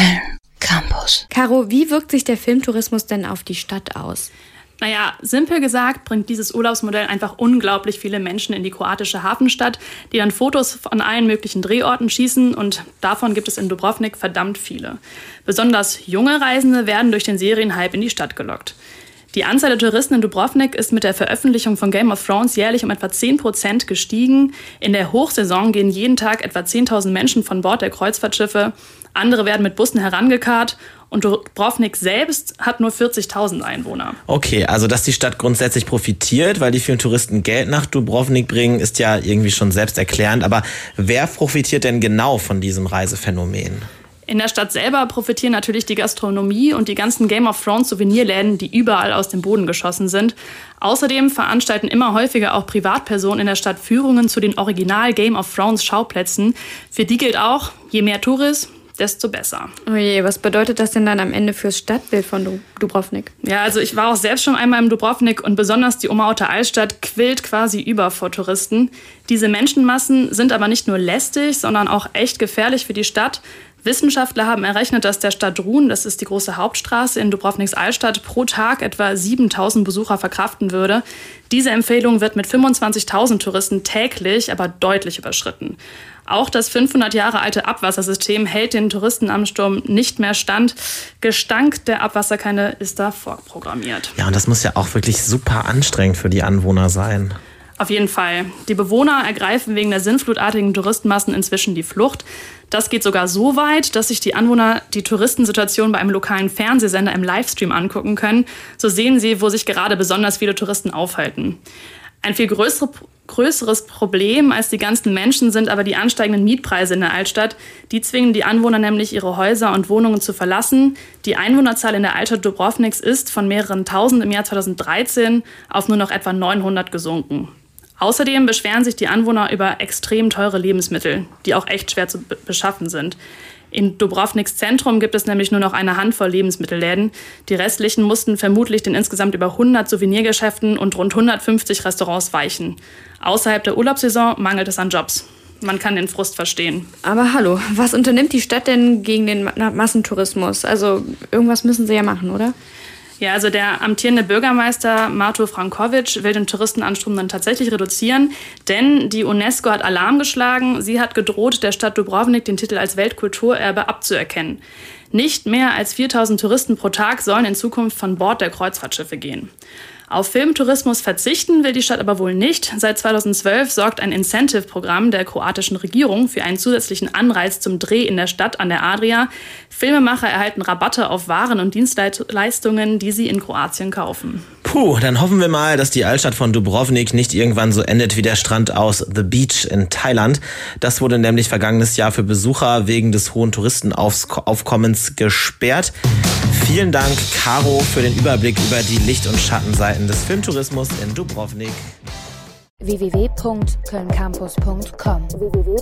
Köln Campus. Caro, wie wirkt sich der Filmtourismus denn auf die Stadt aus? Naja, simpel gesagt bringt dieses Urlaubsmodell einfach unglaublich viele Menschen in die kroatische Hafenstadt, die dann Fotos von allen möglichen Drehorten schießen und davon gibt es in Dubrovnik verdammt viele. Besonders junge Reisende werden durch den Serienhype in die Stadt gelockt. Die Anzahl der Touristen in Dubrovnik ist mit der Veröffentlichung von Game of Thrones jährlich um etwa 10 Prozent gestiegen. In der Hochsaison gehen jeden Tag etwa 10.000 Menschen von Bord der Kreuzfahrtschiffe. Andere werden mit Bussen herangekarrt und Dubrovnik selbst hat nur 40.000 Einwohner. Okay, also dass die Stadt grundsätzlich profitiert, weil die vielen Touristen Geld nach Dubrovnik bringen, ist ja irgendwie schon selbsterklärend. Aber wer profitiert denn genau von diesem Reisephänomen? In der Stadt selber profitieren natürlich die Gastronomie und die ganzen Game of Thrones Souvenirläden, die überall aus dem Boden geschossen sind. Außerdem veranstalten immer häufiger auch Privatpersonen in der Stadt Führungen zu den Original Game of Thrones Schauplätzen. Für die gilt auch, je mehr Tourist, desto besser. Oje, was bedeutet das denn dann am Ende fürs Stadtbild von Dubrovnik? Ja, also ich war auch selbst schon einmal im Dubrovnik und besonders die Umauter Altstadt quillt quasi über vor Touristen. Diese Menschenmassen sind aber nicht nur lästig, sondern auch echt gefährlich für die Stadt. Wissenschaftler haben errechnet, dass der Stadt Ruhn, das ist die große Hauptstraße in Dubrovniks Altstadt, pro Tag etwa 7000 Besucher verkraften würde. Diese Empfehlung wird mit 25.000 Touristen täglich aber deutlich überschritten. Auch das 500 Jahre alte Abwassersystem hält den Touristen am Sturm nicht mehr stand. Gestank der Abwasserkanne ist da vorprogrammiert. Ja, und das muss ja auch wirklich super anstrengend für die Anwohner sein. Auf jeden Fall. Die Bewohner ergreifen wegen der sinnflutartigen Touristenmassen inzwischen die Flucht. Das geht sogar so weit, dass sich die Anwohner die Touristensituation bei einem lokalen Fernsehsender im Livestream angucken können. So sehen sie, wo sich gerade besonders viele Touristen aufhalten. Ein viel größere, größeres Problem als die ganzen Menschen sind aber die ansteigenden Mietpreise in der Altstadt. Die zwingen die Anwohner nämlich, ihre Häuser und Wohnungen zu verlassen. Die Einwohnerzahl in der Altstadt Dubrovniks ist von mehreren tausend im Jahr 2013 auf nur noch etwa 900 gesunken. Außerdem beschweren sich die Anwohner über extrem teure Lebensmittel, die auch echt schwer zu beschaffen sind. In Dubrovniks Zentrum gibt es nämlich nur noch eine Handvoll Lebensmittelläden. Die restlichen mussten vermutlich den insgesamt über 100 Souvenirgeschäften und rund 150 Restaurants weichen. Außerhalb der Urlaubssaison mangelt es an Jobs. Man kann den Frust verstehen. Aber hallo, was unternimmt die Stadt denn gegen den Massentourismus? Also irgendwas müssen sie ja machen, oder? Ja, also der amtierende Bürgermeister Marto Frankovic will den Touristenanstrom dann tatsächlich reduzieren, denn die UNESCO hat Alarm geschlagen. Sie hat gedroht, der Stadt Dubrovnik den Titel als Weltkulturerbe abzuerkennen. Nicht mehr als 4000 Touristen pro Tag sollen in Zukunft von Bord der Kreuzfahrtschiffe gehen. Auf Filmtourismus verzichten will die Stadt aber wohl nicht. Seit 2012 sorgt ein Incentive-Programm der kroatischen Regierung für einen zusätzlichen Anreiz zum Dreh in der Stadt an der Adria. Filmemacher erhalten Rabatte auf Waren und Dienstleistungen, die sie in Kroatien kaufen. Puh, dann hoffen wir mal, dass die Altstadt von Dubrovnik nicht irgendwann so endet wie der Strand aus The Beach in Thailand. Das wurde nämlich vergangenes Jahr für Besucher wegen des hohen Touristenaufkommens gesperrt. Vielen Dank, Caro, für den Überblick über die Licht- und Schattenseiten des Filmtourismus in Dubrovnik www.kölncampus.com www